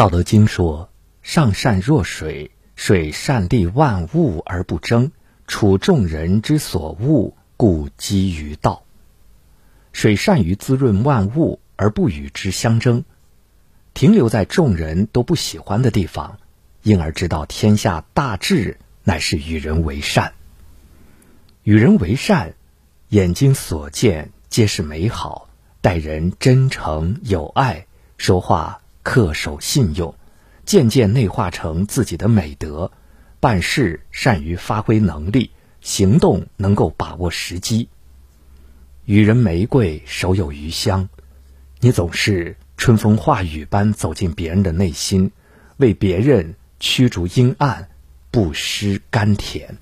道德经说：“上善若水，水善利万物而不争，处众人之所恶，故几于道。”水善于滋润万物，而不与之相争，停留在众人都不喜欢的地方，因而知道天下大治乃是与人为善。与人为善，眼睛所见皆是美好，待人真诚有爱，说话。恪守信用，渐渐内化成自己的美德；办事善于发挥能力，行动能够把握时机。予人玫瑰，手有余香。你总是春风化雨般走进别人的内心，为别人驱逐阴暗，不失甘甜。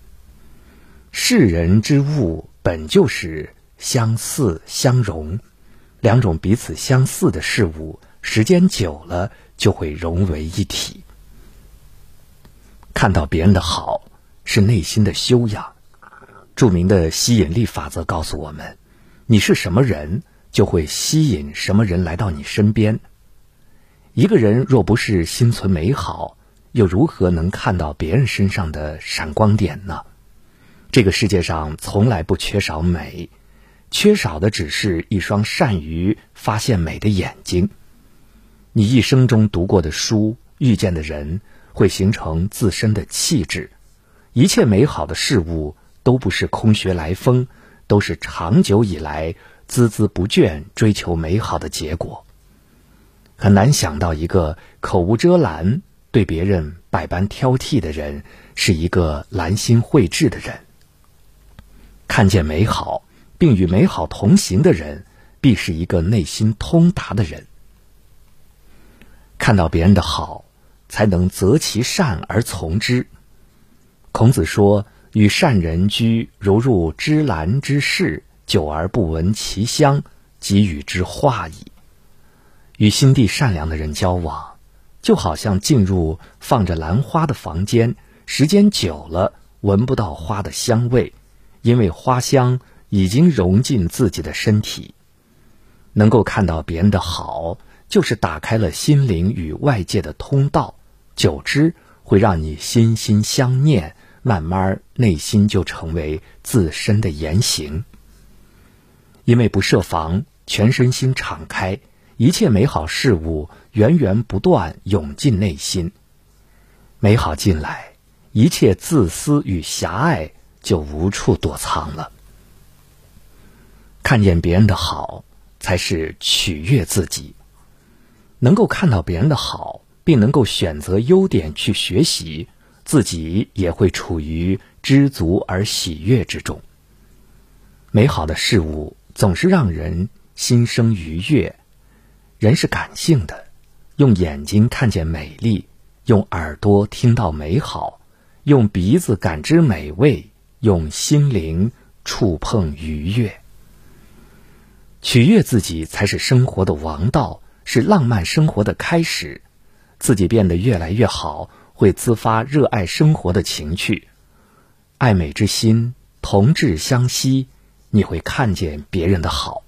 世人之物本就是相似相融，两种彼此相似的事物。时间久了，就会融为一体。看到别人的好，是内心的修养。著名的吸引力法则告诉我们：你是什么人，就会吸引什么人来到你身边。一个人若不是心存美好，又如何能看到别人身上的闪光点呢？这个世界上从来不缺少美，缺少的只是一双善于发现美的眼睛。你一生中读过的书、遇见的人，会形成自身的气质。一切美好的事物都不是空穴来风，都是长久以来孜孜不倦追求美好的结果。很难想到一个口无遮拦、对别人百般挑剔的人，是一个兰心蕙质的人。看见美好并与美好同行的人，必是一个内心通达的人。看到别人的好，才能择其善而从之。孔子说：“与善人居，如入芝兰之室，久而不闻其香，即与之化矣。”与心地善良的人交往，就好像进入放着兰花的房间，时间久了闻不到花的香味，因为花香已经融进自己的身体。能够看到别人的好。就是打开了心灵与外界的通道，久之会让你心心相念，慢慢内心就成为自身的言行。因为不设防，全身心敞开，一切美好事物源源不断涌进内心。美好进来，一切自私与狭隘就无处躲藏了。看见别人的好，才是取悦自己。能够看到别人的好，并能够选择优点去学习，自己也会处于知足而喜悦之中。美好的事物总是让人心生愉悦。人是感性的，用眼睛看见美丽，用耳朵听到美好，用鼻子感知美味，用心灵触碰愉悦。取悦自己才是生活的王道。是浪漫生活的开始，自己变得越来越好，会自发热爱生活的情趣，爱美之心同志相惜，你会看见别人的好，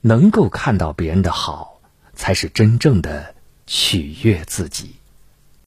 能够看到别人的好，才是真正的取悦自己。